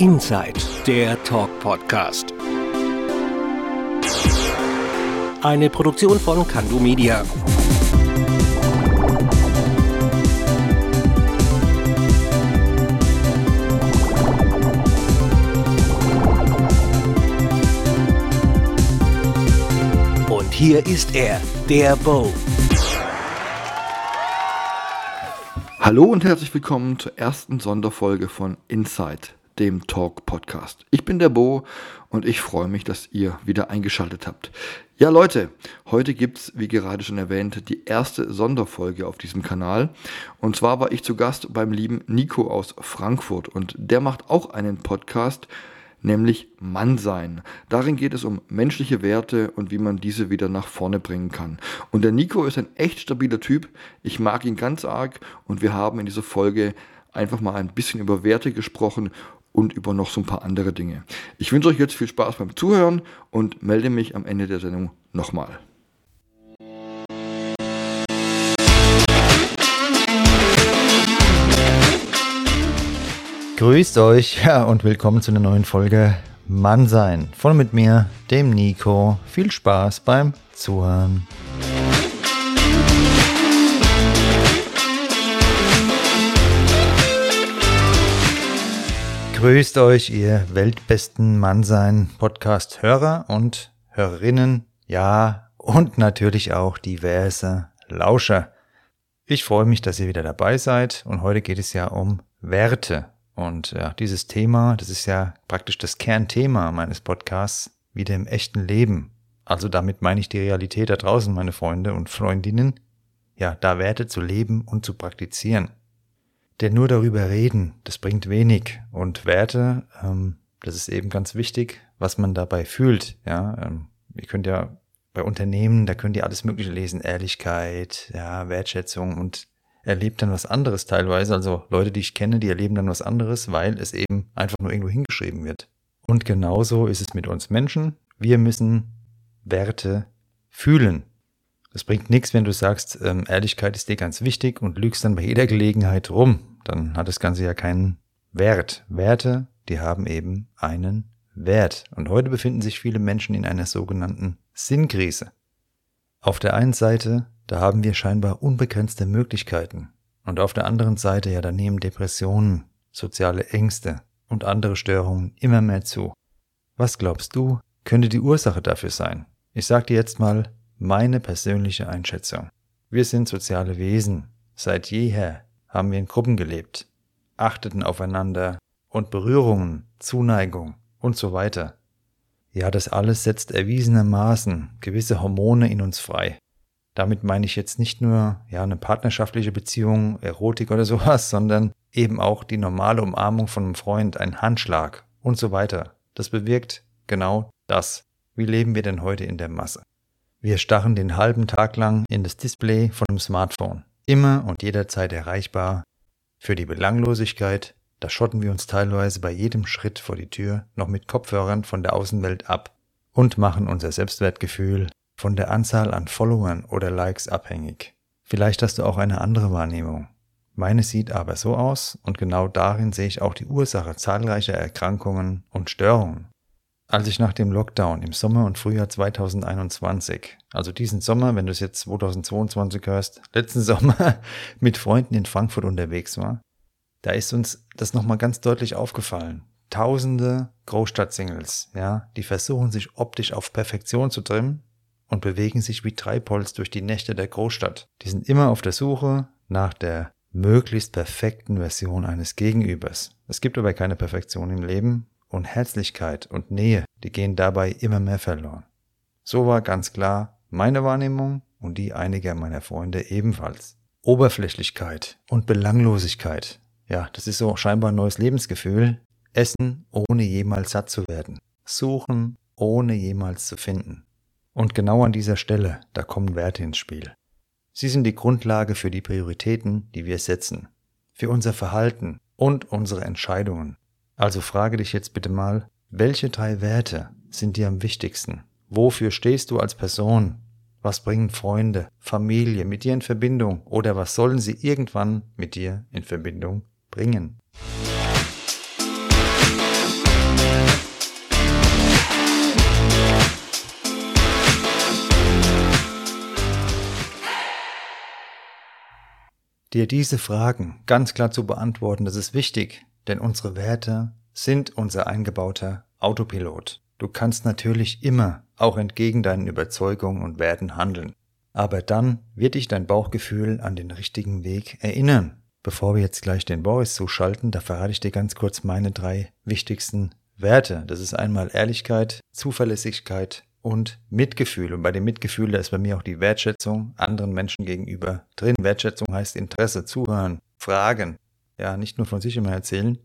Inside, der Talk-Podcast. Eine Produktion von Kandu Media. Und hier ist er, der Bo. Hallo und herzlich willkommen zur ersten Sonderfolge von Inside, dem Talk Podcast. Ich bin der Bo und ich freue mich, dass ihr wieder eingeschaltet habt. Ja Leute, heute gibt's, wie gerade schon erwähnt, die erste Sonderfolge auf diesem Kanal. Und zwar war ich zu Gast beim lieben Nico aus Frankfurt und der macht auch einen Podcast, nämlich Mannsein. Darin geht es um menschliche Werte und wie man diese wieder nach vorne bringen kann. Und der Nico ist ein echt stabiler Typ. Ich mag ihn ganz arg und wir haben in dieser Folge einfach mal ein bisschen über Werte gesprochen und über noch so ein paar andere Dinge. Ich wünsche euch jetzt viel Spaß beim Zuhören und melde mich am Ende der Sendung nochmal. Grüßt euch ja, und willkommen zu einer neuen Folge Mannsein. Voll mit mir, dem Nico. Viel Spaß beim Zuhören. Grüßt euch, ihr weltbesten Mannsein Podcast-Hörer und Hörerinnen. Ja, und natürlich auch diverse Lauscher. Ich freue mich, dass ihr wieder dabei seid und heute geht es ja um Werte. Und ja, dieses Thema, das ist ja praktisch das Kernthema meines Podcasts, wieder im echten Leben. Also damit meine ich die Realität da draußen, meine Freunde und Freundinnen. Ja, da Werte zu leben und zu praktizieren. Denn nur darüber reden, das bringt wenig. Und Werte, ähm, das ist eben ganz wichtig, was man dabei fühlt. Ja, ähm, ihr könnt ja bei Unternehmen, da könnt ihr alles Mögliche lesen, Ehrlichkeit, ja, Wertschätzung und erlebt dann was anderes teilweise. Also Leute, die ich kenne, die erleben dann was anderes, weil es eben einfach nur irgendwo hingeschrieben wird. Und genauso ist es mit uns Menschen. Wir müssen Werte fühlen. Es bringt nichts, wenn du sagst, ähm, Ehrlichkeit ist dir ganz wichtig und lügst dann bei jeder Gelegenheit rum dann hat das Ganze ja keinen Wert. Werte, die haben eben einen Wert. Und heute befinden sich viele Menschen in einer sogenannten Sinnkrise. Auf der einen Seite, da haben wir scheinbar unbegrenzte Möglichkeiten. Und auf der anderen Seite, ja, da nehmen Depressionen, soziale Ängste und andere Störungen immer mehr zu. Was glaubst du, könnte die Ursache dafür sein? Ich sag dir jetzt mal meine persönliche Einschätzung. Wir sind soziale Wesen. Seit jeher haben wir in Gruppen gelebt, achteten aufeinander und Berührungen, Zuneigung und so weiter. Ja, das alles setzt erwiesenermaßen gewisse Hormone in uns frei. Damit meine ich jetzt nicht nur ja eine partnerschaftliche Beziehung, Erotik oder sowas, sondern eben auch die normale Umarmung von einem Freund, ein Handschlag und so weiter. Das bewirkt genau das. Wie leben wir denn heute in der Masse? Wir starren den halben Tag lang in das Display von einem Smartphone immer und jederzeit erreichbar. Für die Belanglosigkeit, da schotten wir uns teilweise bei jedem Schritt vor die Tür noch mit Kopfhörern von der Außenwelt ab und machen unser Selbstwertgefühl von der Anzahl an Followern oder Likes abhängig. Vielleicht hast du auch eine andere Wahrnehmung. Meine sieht aber so aus und genau darin sehe ich auch die Ursache zahlreicher Erkrankungen und Störungen. Als ich nach dem Lockdown im Sommer und Frühjahr 2021, also diesen Sommer, wenn du es jetzt 2022 hörst, letzten Sommer mit Freunden in Frankfurt unterwegs war, da ist uns das nochmal ganz deutlich aufgefallen. Tausende Großstadtsingles, ja, die versuchen sich optisch auf Perfektion zu trimmen und bewegen sich wie Treibholz durch die Nächte der Großstadt. Die sind immer auf der Suche nach der möglichst perfekten Version eines Gegenübers. Es gibt aber keine Perfektion im Leben und Herzlichkeit und Nähe, die gehen dabei immer mehr verloren. So war ganz klar meine Wahrnehmung und die einiger meiner Freunde ebenfalls. Oberflächlichkeit und Belanglosigkeit. Ja, das ist so scheinbar ein neues Lebensgefühl. Essen, ohne jemals satt zu werden. Suchen, ohne jemals zu finden. Und genau an dieser Stelle, da kommen Werte ins Spiel. Sie sind die Grundlage für die Prioritäten, die wir setzen, für unser Verhalten und unsere Entscheidungen. Also frage dich jetzt bitte mal, welche drei Werte sind dir am wichtigsten? Wofür stehst du als Person? Was bringen Freunde, Familie mit dir in Verbindung oder was sollen sie irgendwann mit dir in Verbindung bringen? Dir diese Fragen ganz klar zu beantworten, das ist wichtig, denn unsere Werte sind unser eingebauter Autopilot. Du kannst natürlich immer auch entgegen deinen Überzeugungen und Werten handeln. Aber dann wird dich dein Bauchgefühl an den richtigen Weg erinnern. Bevor wir jetzt gleich den Boris zuschalten, da verrate ich dir ganz kurz meine drei wichtigsten Werte. Das ist einmal Ehrlichkeit, Zuverlässigkeit und Mitgefühl. Und bei dem Mitgefühl, da ist bei mir auch die Wertschätzung anderen Menschen gegenüber drin. Wertschätzung heißt Interesse, zuhören, fragen. Ja, nicht nur von sich immer erzählen.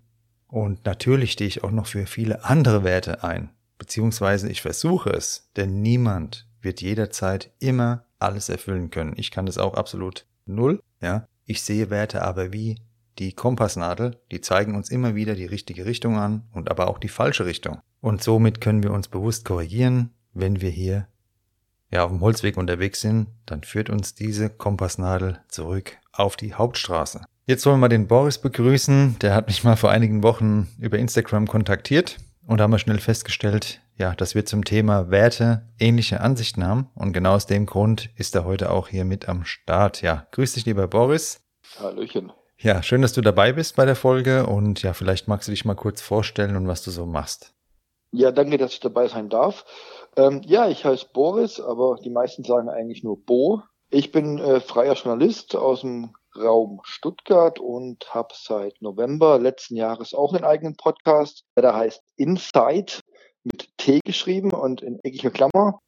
Und natürlich stehe ich auch noch für viele andere Werte ein. Beziehungsweise ich versuche es, denn niemand wird jederzeit immer alles erfüllen können. Ich kann das auch absolut null, ja. Ich sehe Werte aber wie die Kompassnadel, die zeigen uns immer wieder die richtige Richtung an und aber auch die falsche Richtung. Und somit können wir uns bewusst korrigieren, wenn wir hier ja auf dem Holzweg unterwegs sind, dann führt uns diese Kompassnadel zurück auf die Hauptstraße. Jetzt wollen wir den Boris begrüßen. Der hat mich mal vor einigen Wochen über Instagram kontaktiert und haben wir schnell festgestellt, ja, dass wir zum Thema Werte ähnliche Ansichten haben. Und genau aus dem Grund ist er heute auch hier mit am Start. Ja, grüß dich, lieber Boris. Hallöchen. Ja, schön, dass du dabei bist bei der Folge und ja, vielleicht magst du dich mal kurz vorstellen und was du so machst. Ja, danke, dass ich dabei sein darf. Ähm, ja, ich heiße Boris, aber die meisten sagen eigentlich nur Bo. Ich bin äh, freier Journalist aus dem Raum Stuttgart und habe seit November letzten Jahres auch einen eigenen Podcast, der heißt Inside mit T geschrieben und in eckiger Klammer.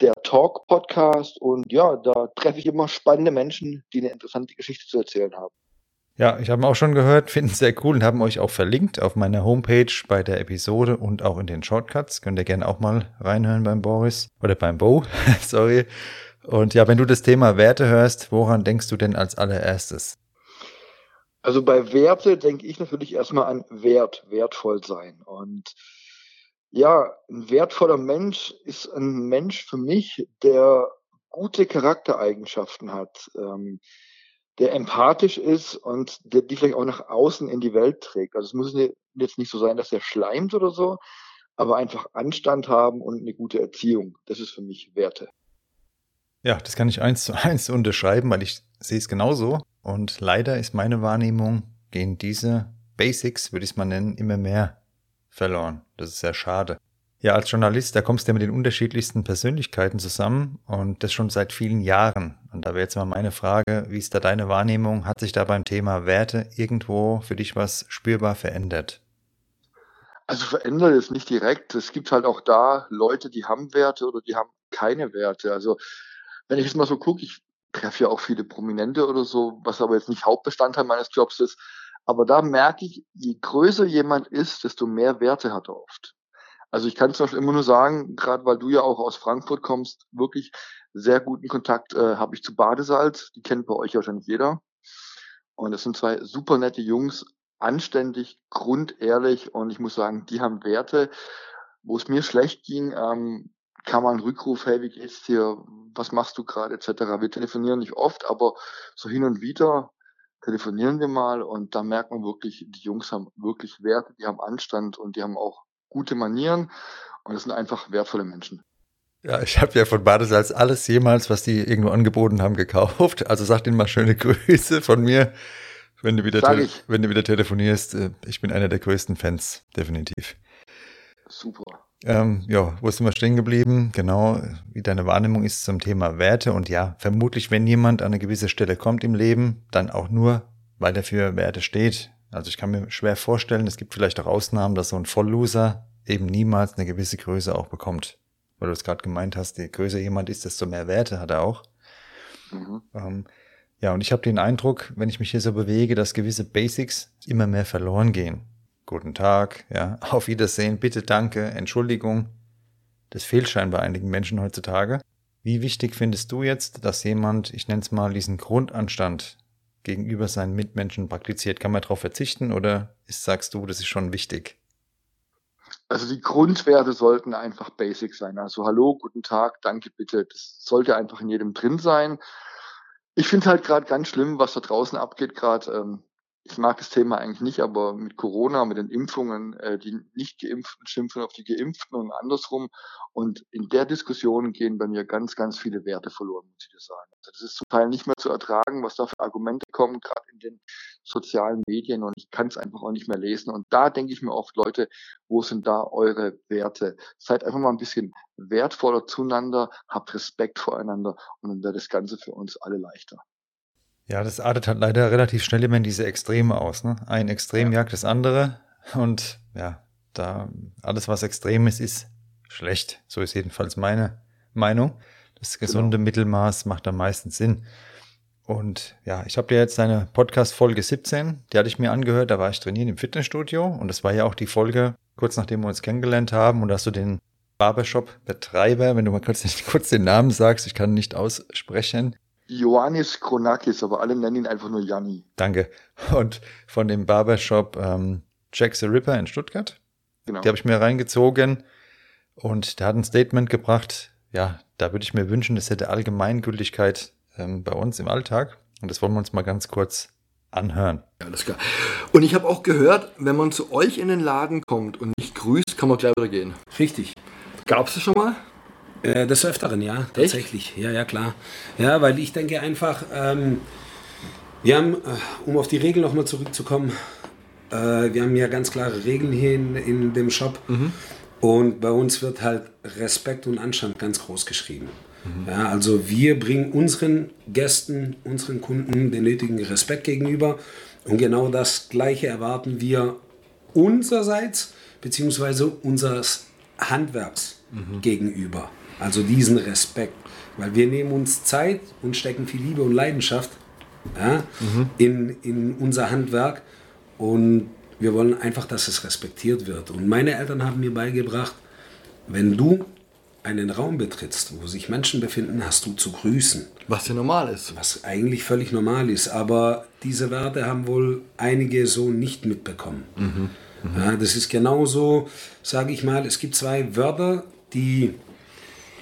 Der Talk Podcast und ja, da treffe ich immer spannende Menschen, die eine interessante Geschichte zu erzählen haben. Ja, ich habe auch schon gehört, finden es sehr cool und haben euch auch verlinkt auf meiner Homepage bei der Episode und auch in den Shortcuts. Könnt ihr gerne auch mal reinhören beim Boris oder beim Bo, sorry. Und ja, wenn du das Thema Werte hörst, woran denkst du denn als allererstes? Also bei Werte denke ich natürlich erstmal an Wert, wertvoll sein. Und ja, ein wertvoller Mensch ist ein Mensch für mich, der gute Charaktereigenschaften hat. Ähm, der empathisch ist und der, die vielleicht auch nach außen in die Welt trägt. Also es muss jetzt nicht so sein, dass er schleimt oder so, aber einfach Anstand haben und eine gute Erziehung. Das ist für mich Werte. Ja, das kann ich eins zu eins unterschreiben, weil ich sehe es genauso. Und leider ist meine Wahrnehmung, gehen diese Basics, würde ich es mal nennen, immer mehr verloren. Das ist sehr schade. Ja, als Journalist, da kommst du ja mit den unterschiedlichsten Persönlichkeiten zusammen und das schon seit vielen Jahren. Und da wäre jetzt mal meine Frage, wie ist da deine Wahrnehmung? Hat sich da beim Thema Werte irgendwo für dich was spürbar verändert? Also verändert ist nicht direkt. Es gibt halt auch da Leute, die haben Werte oder die haben keine Werte. Also wenn ich jetzt mal so gucke, ich treffe ja auch viele Prominente oder so, was aber jetzt nicht Hauptbestandteil meines Jobs ist. Aber da merke ich, je größer jemand ist, desto mehr Werte hat er oft. Also ich kann zum Beispiel immer nur sagen, gerade weil du ja auch aus Frankfurt kommst, wirklich sehr guten Kontakt äh, habe ich zu Badesalz. Die kennt bei euch wahrscheinlich jeder. Und das sind zwei super nette Jungs, anständig, grundehrlich und ich muss sagen, die haben Werte. Wo es mir schlecht ging, ähm, kam mal ein Rückruf, hey, wie geht's dir? Was machst du gerade, etc. Wir telefonieren nicht oft, aber so hin und wieder telefonieren wir mal und da merkt man wirklich, die Jungs haben wirklich Werte, die haben Anstand und die haben auch gute Manieren und das sind einfach wertvolle Menschen. Ja, ich habe ja von Badesalz alles jemals, was die irgendwo angeboten haben, gekauft. Also sag denen mal schöne Grüße von mir, wenn du wieder, wenn du wieder telefonierst. Äh, ich bin einer der größten Fans, definitiv. Super. Ähm, ja, wo sind wir stehen geblieben? Genau, wie deine Wahrnehmung ist zum Thema Werte. Und ja, vermutlich, wenn jemand an eine gewisse Stelle kommt im Leben, dann auch nur, weil er für Werte steht. Also ich kann mir schwer vorstellen, es gibt vielleicht auch Ausnahmen, dass so ein Vollloser eben niemals eine gewisse Größe auch bekommt. Weil du es gerade gemeint hast, je größer jemand ist, desto mehr Werte hat er auch. Mhm. Ähm, ja, und ich habe den Eindruck, wenn ich mich hier so bewege, dass gewisse Basics immer mehr verloren gehen. Guten Tag, ja, auf Wiedersehen, bitte, danke, Entschuldigung. Das fehlt scheinbar einigen Menschen heutzutage. Wie wichtig findest du jetzt, dass jemand, ich nenne es mal, diesen Grundanstand gegenüber seinen Mitmenschen praktiziert? Kann man darauf verzichten oder ist, sagst du, das ist schon wichtig? Also die Grundwerte sollten einfach basic sein. Also hallo, guten Tag, danke, bitte. Das sollte einfach in jedem drin sein. Ich finde halt gerade ganz schlimm, was da draußen abgeht gerade. Ähm, ich mag das Thema eigentlich nicht, aber mit Corona, mit den Impfungen, äh, die Nicht-Geimpften schimpfen auf die Geimpften und andersrum. Und in der Diskussion gehen bei mir ganz, ganz viele Werte verloren, muss ich dir sagen. Also das ist zum Teil nicht mehr zu ertragen, was da für Argumente kommen, gerade in den sozialen Medien. Und ich kann es einfach auch nicht mehr lesen. Und da denke ich mir oft, Leute, wo sind da eure Werte? Seid einfach mal ein bisschen wertvoller zueinander, habt Respekt voreinander und dann wird das Ganze für uns alle leichter. Ja, das artet halt leider relativ schnell immer in diese Extreme aus. Ne? Ein Extrem jagt das andere und ja, da alles, was extrem ist, ist schlecht. So ist jedenfalls meine Meinung. Das gesunde genau. Mittelmaß macht am meisten Sinn. Und ja, ich habe dir jetzt deine Podcast-Folge 17, die hatte ich mir angehört, da war ich trainieren im Fitnessstudio und das war ja auch die Folge, kurz nachdem wir uns kennengelernt haben und da hast du den Barbershop-Betreiber, wenn du mal kurz, kurz den Namen sagst, ich kann nicht aussprechen, Ioannis Kronakis, aber alle nennen ihn einfach nur Janni. Danke. Und von dem Barbershop ähm, Jack the Ripper in Stuttgart. Genau. Die habe ich mir reingezogen und der hat ein Statement gebracht. Ja, da würde ich mir wünschen, das hätte Allgemeingültigkeit ähm, bei uns im Alltag. Und das wollen wir uns mal ganz kurz anhören. Ja, alles klar. Und ich habe auch gehört, wenn man zu euch in den Laden kommt und nicht grüßt, kann man gleich wieder gehen. Richtig. Gab es das schon mal? Äh, des Öfteren, ja, tatsächlich. Echt? Ja, ja, klar. Ja, weil ich denke einfach, ähm, wir haben, äh, um auf die Regeln nochmal zurückzukommen, äh, wir haben ja ganz klare Regeln hier in, in dem Shop. Mhm. Und bei uns wird halt Respekt und Anstand ganz groß geschrieben. Mhm. Ja, also wir bringen unseren Gästen, unseren Kunden den nötigen Respekt gegenüber. Und genau das Gleiche erwarten wir unsererseits, beziehungsweise unseres Handwerks mhm. gegenüber. Also diesen Respekt. Weil wir nehmen uns Zeit und stecken viel Liebe und Leidenschaft ja, mhm. in, in unser Handwerk. Und wir wollen einfach, dass es respektiert wird. Und meine Eltern haben mir beigebracht, wenn du einen Raum betrittst, wo sich Menschen befinden, hast du zu grüßen. Was ja normal ist. Was eigentlich völlig normal ist. Aber diese Werte haben wohl einige so nicht mitbekommen. Mhm. Mhm. Ja, das ist genauso, sage ich mal, es gibt zwei Wörter, die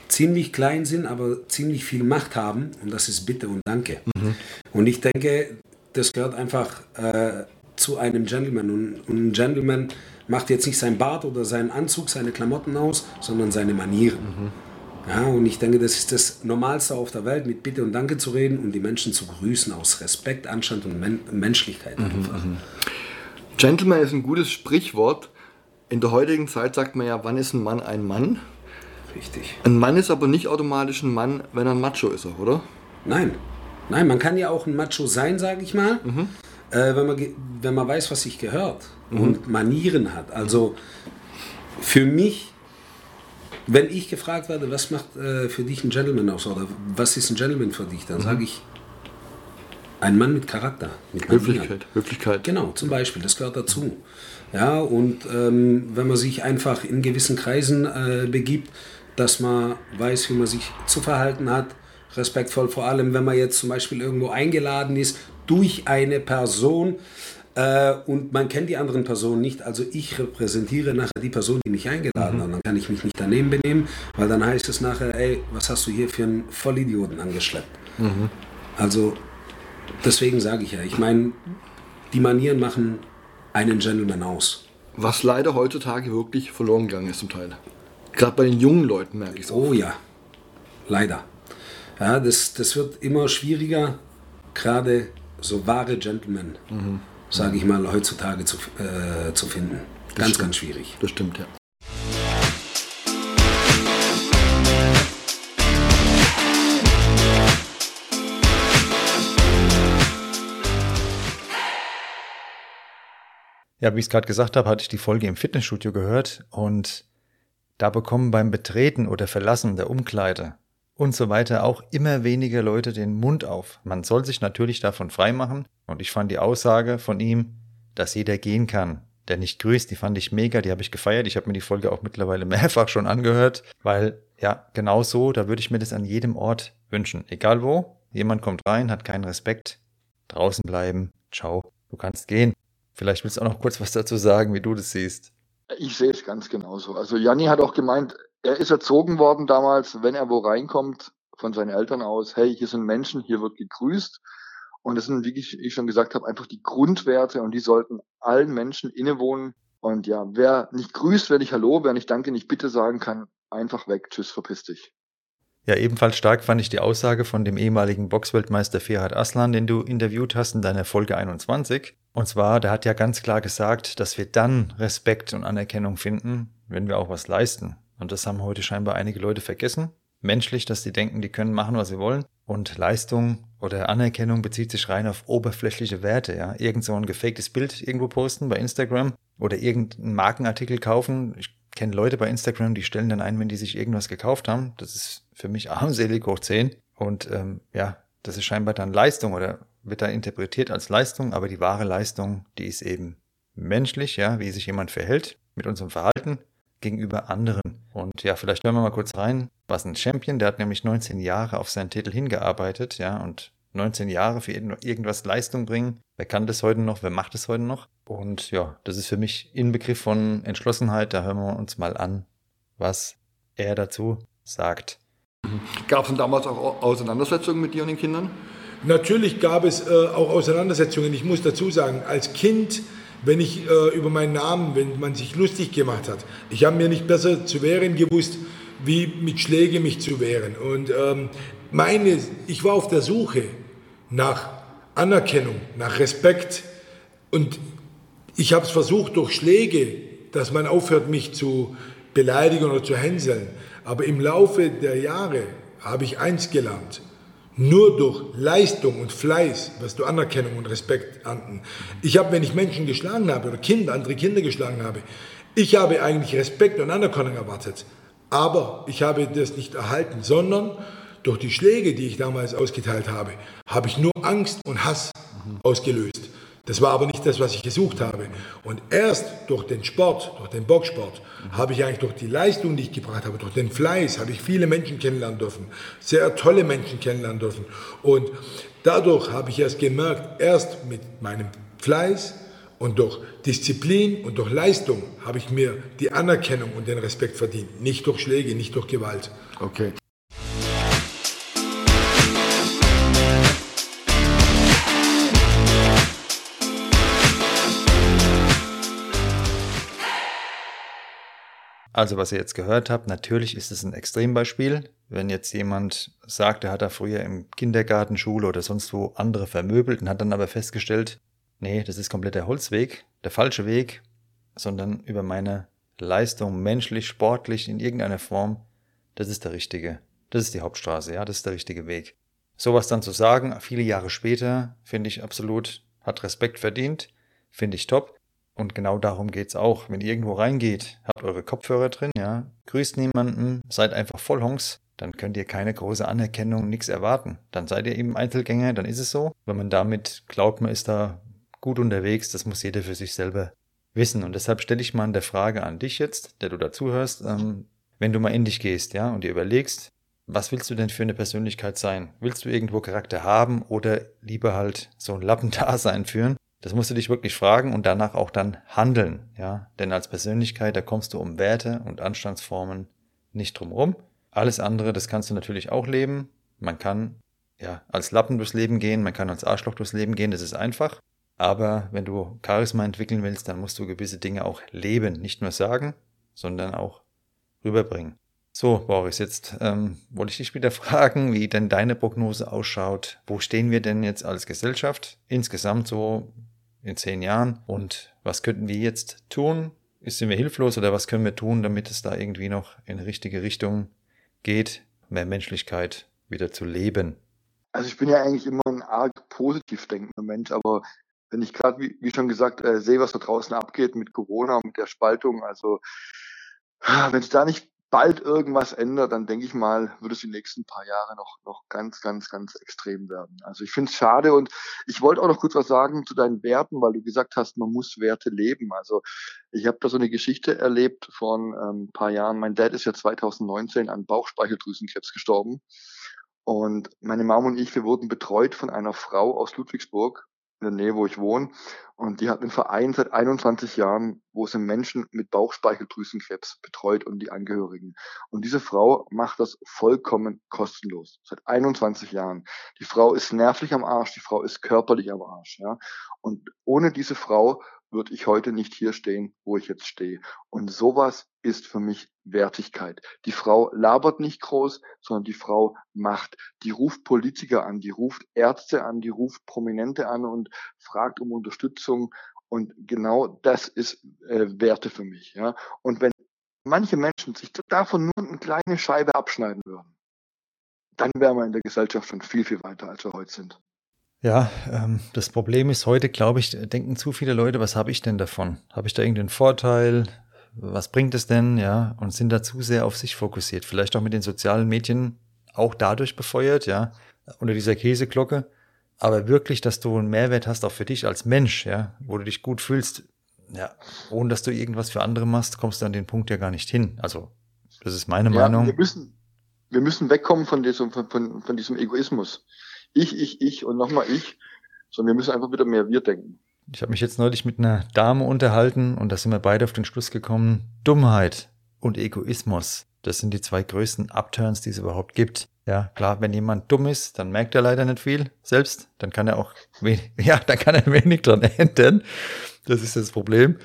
ziemlich klein sind, aber ziemlich viel Macht haben. Und das ist Bitte und Danke. Mhm. Und ich denke, das gehört einfach äh, zu einem Gentleman. Und, und, ein Gentleman macht jetzt nicht sein Bart oder seinen Anzug, seine Klamotten aus, sondern seine Manieren. Mhm. Ja, und ich denke, das ist das Normalste auf der Welt, mit Bitte und Danke zu reden und die Menschen zu grüßen aus Respekt, Anstand und Men Menschlichkeit. Mhm. mhm. Gentleman ist ein gutes Sprichwort. In der heutigen Zeit sagt man ja, wann ist ein Mann ein Mann? Richtig. Ein Mann ist aber nicht automatisch ein Mann, wenn er ein Macho ist, oder? Nein. Nein, man kann ja auch ein Macho sein, sage ich mal, mhm. äh, wenn, man, wenn man weiß, was sich gehört mhm. und Manieren hat. Also für mich, wenn ich gefragt werde, was macht äh, für dich ein Gentleman aus oder was ist ein Gentleman für dich, dann mhm. sage ich, ein Mann mit Charakter. Mit Höflichkeit, Höflichkeit. Genau, zum Beispiel, das gehört dazu. Ja, und ähm, wenn man sich einfach in gewissen Kreisen äh, begibt, dass man weiß, wie man sich zu verhalten hat, respektvoll, vor allem wenn man jetzt zum Beispiel irgendwo eingeladen ist durch eine Person äh, und man kennt die anderen Personen nicht, also ich repräsentiere nachher die Person, die mich eingeladen mhm. hat, dann kann ich mich nicht daneben benehmen, weil dann heißt es nachher, ey, was hast du hier für einen Vollidioten angeschleppt? Mhm. Also deswegen sage ich ja, ich meine, die Manieren machen einen Gentleman aus. Was leider heutzutage wirklich verloren gegangen ist zum Teil. Gerade bei den jungen Leuten merke ich es. Oh ja, leider. Ja, das, das wird immer schwieriger, gerade so wahre Gentlemen, mhm. sage ich mal, heutzutage zu, äh, zu finden. Das ganz, stimmt. ganz schwierig. Das stimmt, ja. Ja, wie ich es gerade gesagt habe, hatte ich die Folge im Fitnessstudio gehört und da bekommen beim Betreten oder Verlassen der Umkleide und so weiter auch immer weniger Leute den Mund auf. Man soll sich natürlich davon freimachen und ich fand die Aussage von ihm, dass jeder gehen kann, der nicht grüßt, die fand ich mega, die habe ich gefeiert. Ich habe mir die Folge auch mittlerweile mehrfach schon angehört, weil ja, genau so, da würde ich mir das an jedem Ort wünschen. Egal wo, jemand kommt rein, hat keinen Respekt, draußen bleiben, ciao, du kannst gehen. Vielleicht willst du auch noch kurz was dazu sagen, wie du das siehst. Ich sehe es ganz genauso. Also Janni hat auch gemeint, er ist erzogen worden damals, wenn er wo reinkommt, von seinen Eltern aus, hey, hier sind Menschen, hier wird gegrüßt. Und das sind, wie ich, schon gesagt habe, einfach die Grundwerte und die sollten allen Menschen innewohnen. Und ja, wer nicht grüßt, wer nicht Hallo, wer nicht Danke, nicht Bitte sagen kann, einfach weg. Tschüss, verpiss dich. Ja, ebenfalls stark fand ich die Aussage von dem ehemaligen Boxweltmeister Ferhat Aslan, den du interviewt hast in deiner Folge 21. Und zwar, der hat ja ganz klar gesagt, dass wir dann Respekt und Anerkennung finden, wenn wir auch was leisten. Und das haben heute scheinbar einige Leute vergessen. Menschlich, dass die denken, die können machen, was sie wollen. Und Leistung oder Anerkennung bezieht sich rein auf oberflächliche Werte, ja. Irgend so ein gefaktes Bild irgendwo posten bei Instagram oder irgendeinen Markenartikel kaufen. Ich kenne Leute bei Instagram, die stellen dann ein, wenn die sich irgendwas gekauft haben. Das ist für mich armselig hoch 10. Und ähm, ja, das ist scheinbar dann Leistung oder wird da interpretiert als Leistung, aber die wahre Leistung, die ist eben menschlich, ja, wie sich jemand verhält mit unserem Verhalten gegenüber anderen. Und ja, vielleicht hören wir mal kurz rein, was ein Champion, der hat nämlich 19 Jahre auf seinen Titel hingearbeitet, ja, und 19 Jahre für irgendwas Leistung bringen. Wer kann das heute noch? Wer macht es heute noch? Und ja, das ist für mich Inbegriff von Entschlossenheit. Da hören wir uns mal an, was er dazu sagt. Gab es denn damals auch Auseinandersetzungen mit dir und den Kindern? Natürlich gab es äh, auch Auseinandersetzungen. Ich muss dazu sagen, als Kind, wenn ich äh, über meinen Namen, wenn man sich lustig gemacht hat, ich habe mir nicht besser zu wehren gewusst, wie mit Schläge mich zu wehren. Und ähm, meine, ich war auf der Suche nach Anerkennung, nach Respekt. Und ich habe es versucht durch Schläge, dass man aufhört, mich zu beleidigen oder zu hänseln. Aber im Laufe der Jahre habe ich eins gelernt. Nur durch Leistung und Fleiß wirst du Anerkennung und Respekt ernten. Ich habe, wenn ich Menschen geschlagen habe oder Kinder, andere Kinder geschlagen habe, ich habe eigentlich Respekt und Anerkennung erwartet. Aber ich habe das nicht erhalten, sondern durch die Schläge, die ich damals ausgeteilt habe, habe ich nur Angst und Hass mhm. ausgelöst. Das war aber nicht das, was ich gesucht habe. Und erst durch den Sport, durch den Boxsport, habe ich eigentlich durch die Leistung, die ich gebracht habe, durch den Fleiß, habe ich viele Menschen kennenlernen dürfen. Sehr tolle Menschen kennenlernen dürfen. Und dadurch habe ich erst gemerkt, erst mit meinem Fleiß und durch Disziplin und durch Leistung habe ich mir die Anerkennung und den Respekt verdient. Nicht durch Schläge, nicht durch Gewalt. Okay. Also was ihr jetzt gehört habt, natürlich ist es ein Extrembeispiel. Wenn jetzt jemand sagt, er hat da früher im Kindergarten, Schule oder sonst wo andere vermöbelt und hat dann aber festgestellt, nee, das ist komplett der Holzweg, der falsche Weg, sondern über meine Leistung menschlich, sportlich in irgendeiner Form, das ist der richtige. Das ist die Hauptstraße, ja, das ist der richtige Weg. Sowas dann zu sagen, viele Jahre später, finde ich absolut, hat Respekt verdient, finde ich top. Und genau darum geht's auch. Wenn ihr irgendwo reingeht, habt eure Kopfhörer drin, ja, grüßt niemanden, seid einfach Vollhongs, dann könnt ihr keine große Anerkennung, nichts erwarten. Dann seid ihr eben Einzelgänger, dann ist es so. Wenn man damit glaubt, man ist da gut unterwegs, das muss jeder für sich selber wissen. Und deshalb stelle ich mal der Frage an dich jetzt, der du dazuhörst, ähm, wenn du mal in dich gehst, ja, und dir überlegst, was willst du denn für eine Persönlichkeit sein? Willst du irgendwo Charakter haben oder lieber halt so ein Lappendasein führen? Das musst du dich wirklich fragen und danach auch dann handeln, ja. Denn als Persönlichkeit, da kommst du um Werte und Anstandsformen nicht drum rum. Alles andere, das kannst du natürlich auch leben. Man kann, ja, als Lappen durchs Leben gehen, man kann als Arschloch durchs Leben gehen, das ist einfach. Aber wenn du Charisma entwickeln willst, dann musst du gewisse Dinge auch leben, nicht nur sagen, sondern auch rüberbringen. So, Boris, jetzt ähm, wollte ich dich wieder fragen, wie denn deine Prognose ausschaut. Wo stehen wir denn jetzt als Gesellschaft insgesamt so in zehn Jahren? Und was könnten wir jetzt tun? Sind wir hilflos oder was können wir tun, damit es da irgendwie noch in die richtige Richtung geht, mehr Menschlichkeit wieder zu leben? Also ich bin ja eigentlich immer ein arg positiv denkender Mensch, aber wenn ich gerade, wie, wie, schon gesagt, äh, sehe, was da draußen abgeht mit Corona, mit der Spaltung, also wenn es da nicht bald irgendwas ändert, dann denke ich mal, wird es die nächsten paar Jahre noch, noch ganz, ganz, ganz extrem werden. Also ich finde es schade und ich wollte auch noch kurz was sagen zu deinen Werten, weil du gesagt hast, man muss Werte leben. Also ich habe da so eine Geschichte erlebt von ähm, ein paar Jahren. Mein Dad ist ja 2019 an Bauchspeicheldrüsenkrebs gestorben. Und meine Mom und ich, wir wurden betreut von einer Frau aus Ludwigsburg. In der Nähe, wo ich wohne. Und die hat einen Verein seit 21 Jahren, wo sie Menschen mit Bauchspeicheldrüsenkrebs betreut und die Angehörigen. Und diese Frau macht das vollkommen kostenlos. Seit 21 Jahren. Die Frau ist nervlich am Arsch, die Frau ist körperlich am Arsch, ja. Und ohne diese Frau würde ich heute nicht hier stehen, wo ich jetzt stehe. Und sowas ist für mich Wertigkeit. Die Frau labert nicht groß, sondern die Frau macht. Die ruft Politiker an, die ruft Ärzte an, die ruft Prominente an und fragt um Unterstützung. Und genau das ist äh, Werte für mich. Ja. Und wenn manche Menschen sich davon nur eine kleine Scheibe abschneiden würden, dann wären wir in der Gesellschaft schon viel, viel weiter, als wir heute sind. Ja, ähm, das Problem ist heute, glaube ich, denken zu viele Leute, was habe ich denn davon? Habe ich da irgendeinen Vorteil? Was bringt es denn? Ja, und sind da zu sehr auf sich fokussiert. Vielleicht auch mit den sozialen Medien auch dadurch befeuert, ja, unter dieser Käseglocke. Aber wirklich, dass du einen Mehrwert hast, auch für dich als Mensch, ja, wo du dich gut fühlst, ja, ohne dass du irgendwas für andere machst, kommst du an den Punkt ja gar nicht hin. Also, das ist meine ja, Meinung. Wir müssen, wir müssen wegkommen von diesem, von, von, von diesem Egoismus ich, ich, ich und nochmal ich, sondern wir müssen einfach wieder mehr wir denken. Ich habe mich jetzt neulich mit einer Dame unterhalten und da sind wir beide auf den Schluss gekommen, Dummheit und Egoismus, das sind die zwei größten Upturns, die es überhaupt gibt. Ja, klar, wenn jemand dumm ist, dann merkt er leider nicht viel selbst, dann kann er auch wenig, ja, dann kann er wenig dran ändern. Das ist das Problem.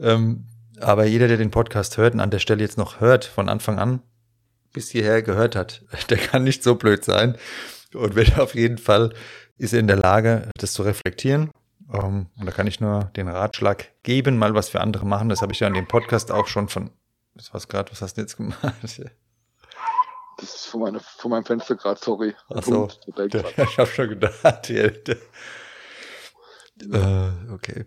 Ähm, aber jeder, der den Podcast hört und an der Stelle jetzt noch hört, von Anfang an bis hierher gehört hat, der kann nicht so blöd sein, und wird auf jeden Fall ist er in der Lage, das zu reflektieren. Ähm, und da kann ich nur den Ratschlag geben, mal was für andere machen. Das habe ich ja in dem Podcast auch schon von. Was war's gerade? Was hast du jetzt gemacht? Das ist von, meine, von meinem Fenster gerade, sorry. Ach so, ich habe schon gedacht. Ja, äh, okay.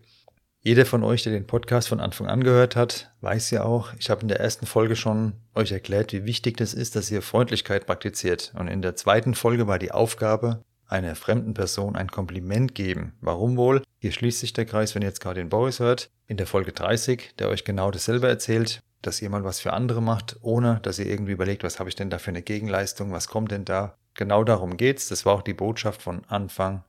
Jeder von euch, der den Podcast von Anfang an gehört hat, weiß ja auch, ich habe in der ersten Folge schon euch erklärt, wie wichtig das ist, dass ihr Freundlichkeit praktiziert. Und in der zweiten Folge war die Aufgabe, einer fremden Person ein Kompliment geben. Warum wohl? Hier schließt sich der Kreis, wenn ihr jetzt gerade den Boris hört, in der Folge 30, der euch genau dasselbe erzählt, dass mal was für andere macht, ohne dass ihr irgendwie überlegt, was habe ich denn da für eine Gegenleistung, was kommt denn da? Genau darum geht's. Das war auch die Botschaft von Anfang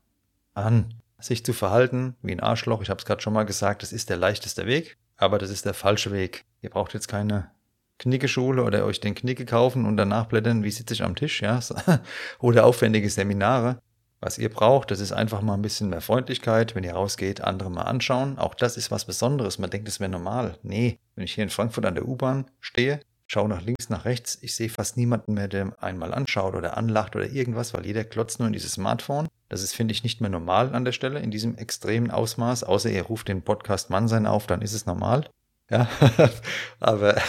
an sich zu verhalten wie ein Arschloch. Ich habe es gerade schon mal gesagt, das ist der leichteste Weg, aber das ist der falsche Weg. Ihr braucht jetzt keine Knickeschule oder euch den Knicke kaufen und danach blättern, wie sitze ich am Tisch, ja, oder aufwendige Seminare. Was ihr braucht, das ist einfach mal ein bisschen mehr Freundlichkeit, wenn ihr rausgeht, andere mal anschauen. Auch das ist was Besonderes. Man denkt, es wäre normal. Nee, wenn ich hier in Frankfurt an der U-Bahn stehe, schaue nach links, nach rechts, ich sehe fast niemanden mehr, der einmal anschaut oder anlacht oder irgendwas, weil jeder klotzt nur in dieses Smartphone. Das ist, finde ich, nicht mehr normal an der Stelle in diesem extremen Ausmaß, außer ihr ruft den Podcast Mannsein auf, dann ist es normal. Ja, aber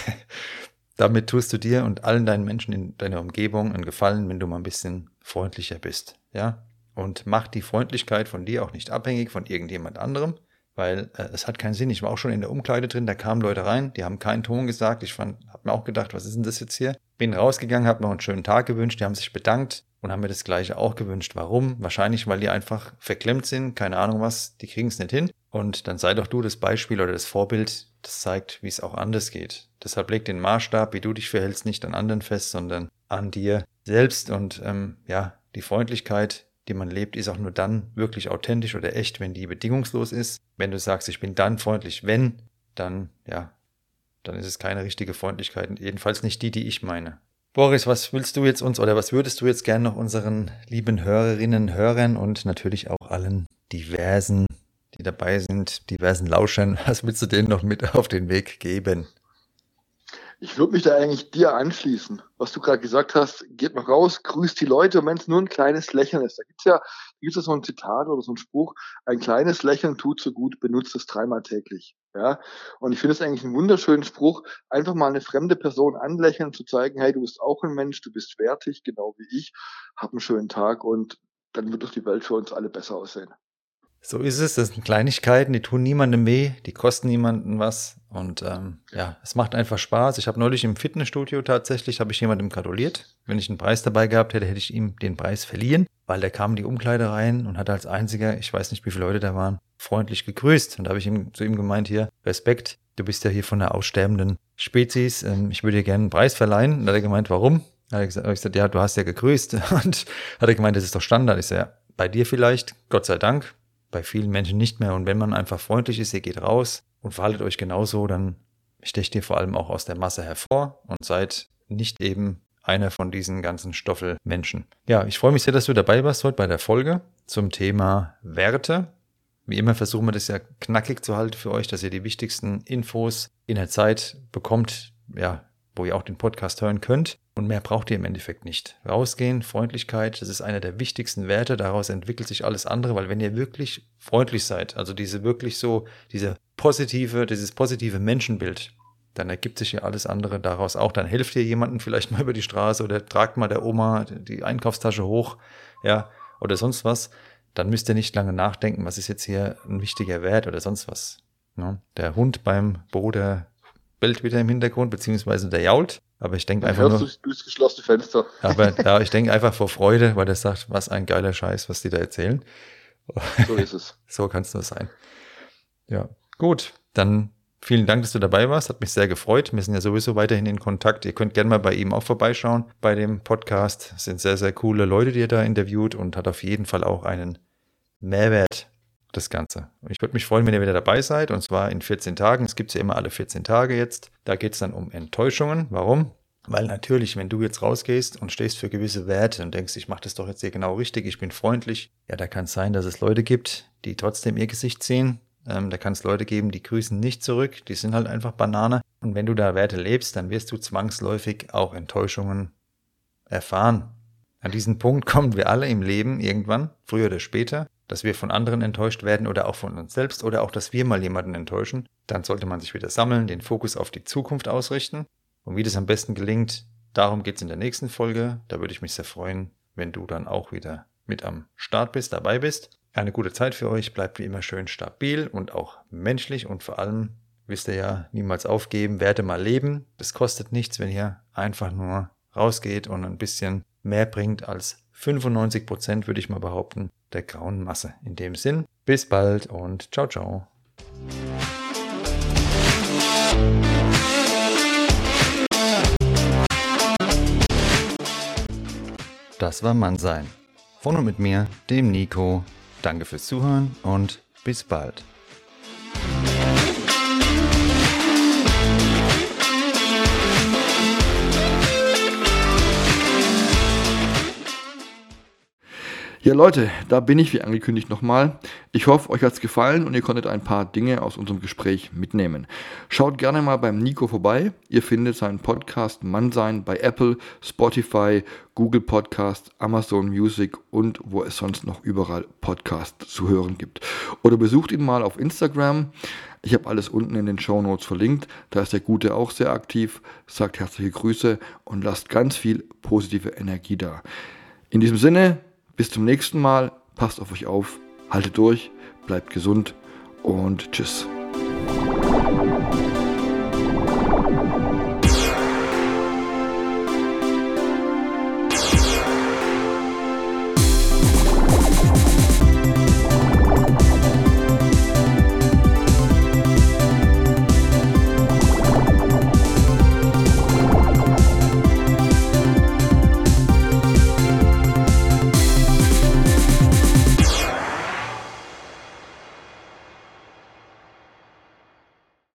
damit tust du dir und allen deinen Menschen in deiner Umgebung einen Gefallen, wenn du mal ein bisschen freundlicher bist. Ja, und mach die Freundlichkeit von dir auch nicht abhängig von irgendjemand anderem, weil äh, es hat keinen Sinn. Ich war auch schon in der Umkleide drin, da kamen Leute rein, die haben keinen Ton gesagt. Ich habe mir auch gedacht, was ist denn das jetzt hier? Bin rausgegangen, habe noch einen schönen Tag gewünscht, die haben sich bedankt und haben mir das gleiche auch gewünscht. Warum? Wahrscheinlich, weil die einfach verklemmt sind, keine Ahnung was, die kriegen es nicht hin. Und dann sei doch du das Beispiel oder das Vorbild, das zeigt, wie es auch anders geht. Deshalb leg den Maßstab, wie du dich verhältst, nicht an anderen fest, sondern an dir selbst. Und ähm, ja, die Freundlichkeit, die man lebt, ist auch nur dann wirklich authentisch oder echt, wenn die bedingungslos ist. Wenn du sagst, ich bin dann freundlich, wenn, dann, ja, dann ist es keine richtige Freundlichkeit. Jedenfalls nicht die, die ich meine. Boris, was willst du jetzt uns oder was würdest du jetzt gerne noch unseren lieben Hörerinnen, Hörern und natürlich auch allen diversen, die dabei sind, diversen Lauschern, was willst du denen noch mit auf den Weg geben? Ich würde mich da eigentlich dir anschließen. Was du gerade gesagt hast, geht mal raus, grüßt die Leute und wenn es nur ein kleines Lächeln ist. Da gibt's ja, gibt's ja so ein Zitat oder so ein Spruch, ein kleines Lächeln tut so gut, benutzt es dreimal täglich. Ja, und ich finde es eigentlich einen wunderschönen Spruch, einfach mal eine fremde Person anlächeln, zu zeigen, hey, du bist auch ein Mensch, du bist wertig, genau wie ich, hab einen schönen Tag und dann wird doch die Welt für uns alle besser aussehen. So ist es. Das sind Kleinigkeiten, die tun niemandem weh, die kosten niemandem was. Und ähm, ja, es macht einfach Spaß. Ich habe neulich im Fitnessstudio tatsächlich, habe ich jemandem gratuliert. Wenn ich einen Preis dabei gehabt hätte, hätte ich ihm den Preis verliehen, weil der kam in die Umkleide rein und hat als einziger, ich weiß nicht, wie viele Leute da waren, freundlich gegrüßt. Und da habe ich ihm, zu ihm gemeint, hier, Respekt, du bist ja hier von der aussterbenden Spezies. Ähm, ich würde dir gerne einen Preis verleihen. Und da hat er gemeint, warum? Da habe ich gesagt, ja, du hast ja gegrüßt. Und hat er gemeint, das ist doch Standard. Ich sage, ja, bei dir vielleicht, Gott sei Dank, bei vielen Menschen nicht mehr. Und wenn man einfach freundlich ist, ihr geht raus und verhaltet euch genauso, dann stecht ihr vor allem auch aus der Masse hervor und seid nicht eben einer von diesen ganzen Stoffelmenschen. Ja, ich freue mich sehr, dass du dabei warst heute bei der Folge zum Thema Werte. Wie immer versuchen wir das ja knackig zu halten für euch, dass ihr die wichtigsten Infos in der Zeit bekommt, ja, wo ihr auch den Podcast hören könnt. Und mehr braucht ihr im Endeffekt nicht. Rausgehen, Freundlichkeit, das ist einer der wichtigsten Werte. Daraus entwickelt sich alles andere, weil wenn ihr wirklich freundlich seid, also diese wirklich so, diese positive, dieses positive Menschenbild, dann ergibt sich ja alles andere daraus auch. Dann helft ihr jemanden vielleicht mal über die Straße oder tragt mal der Oma die Einkaufstasche hoch, ja, oder sonst was. Dann müsst ihr nicht lange nachdenken, was ist jetzt hier ein wichtiger Wert oder sonst was. Ne? Der Hund beim Bruder bellt wieder im Hintergrund, beziehungsweise der jault. Aber ich denke einfach nur. Durch, durchs geschlossene Fenster. Aber ja, ich denke einfach vor Freude, weil er sagt, was ein geiler Scheiß, was die da erzählen. So ist es. so kann es nur sein. Ja, gut. Dann Vielen Dank, dass du dabei warst. Hat mich sehr gefreut. Wir sind ja sowieso weiterhin in Kontakt. Ihr könnt gerne mal bei ihm auch vorbeischauen bei dem Podcast. Es sind sehr, sehr coole Leute, die er da interviewt und hat auf jeden Fall auch einen Mehrwert, das Ganze. Ich würde mich freuen, wenn ihr wieder dabei seid und zwar in 14 Tagen. Es gibt ja immer alle 14 Tage jetzt. Da geht es dann um Enttäuschungen. Warum? Weil natürlich, wenn du jetzt rausgehst und stehst für gewisse Werte und denkst, ich mache das doch jetzt hier genau richtig, ich bin freundlich, ja, da kann es sein, dass es Leute gibt, die trotzdem ihr Gesicht ziehen, ähm, da kann es Leute geben, die grüßen nicht zurück, die sind halt einfach Banane. Und wenn du da Werte lebst, dann wirst du zwangsläufig auch Enttäuschungen erfahren. An diesen Punkt kommen wir alle im Leben irgendwann, früher oder später, dass wir von anderen enttäuscht werden oder auch von uns selbst oder auch, dass wir mal jemanden enttäuschen. Dann sollte man sich wieder sammeln, den Fokus auf die Zukunft ausrichten. Und wie das am besten gelingt, darum geht es in der nächsten Folge. Da würde ich mich sehr freuen, wenn du dann auch wieder mit am Start bist, dabei bist. Eine gute Zeit für euch, bleibt wie immer schön stabil und auch menschlich und vor allem wisst ihr ja, niemals aufgeben, werde mal leben. Das kostet nichts, wenn ihr einfach nur rausgeht und ein bisschen mehr bringt als 95 Prozent, würde ich mal behaupten, der grauen Masse. In dem Sinn, bis bald und ciao, ciao. Das war Mannsein. Von und mit mir, dem Nico, Danke fürs Zuhören und bis bald. Ja Leute, da bin ich wie angekündigt nochmal. Ich hoffe, euch hat es gefallen und ihr konntet ein paar Dinge aus unserem Gespräch mitnehmen. Schaut gerne mal beim Nico vorbei. Ihr findet seinen Podcast Mannsein bei Apple, Spotify, Google Podcast, Amazon Music und wo es sonst noch überall Podcasts zu hören gibt. Oder besucht ihn mal auf Instagram. Ich habe alles unten in den Show Notes verlinkt. Da ist der Gute auch sehr aktiv. Sagt herzliche Grüße und lasst ganz viel positive Energie da. In diesem Sinne, bis zum nächsten Mal. Passt auf euch auf. Haltet durch. Bleibt gesund. Und tschüss.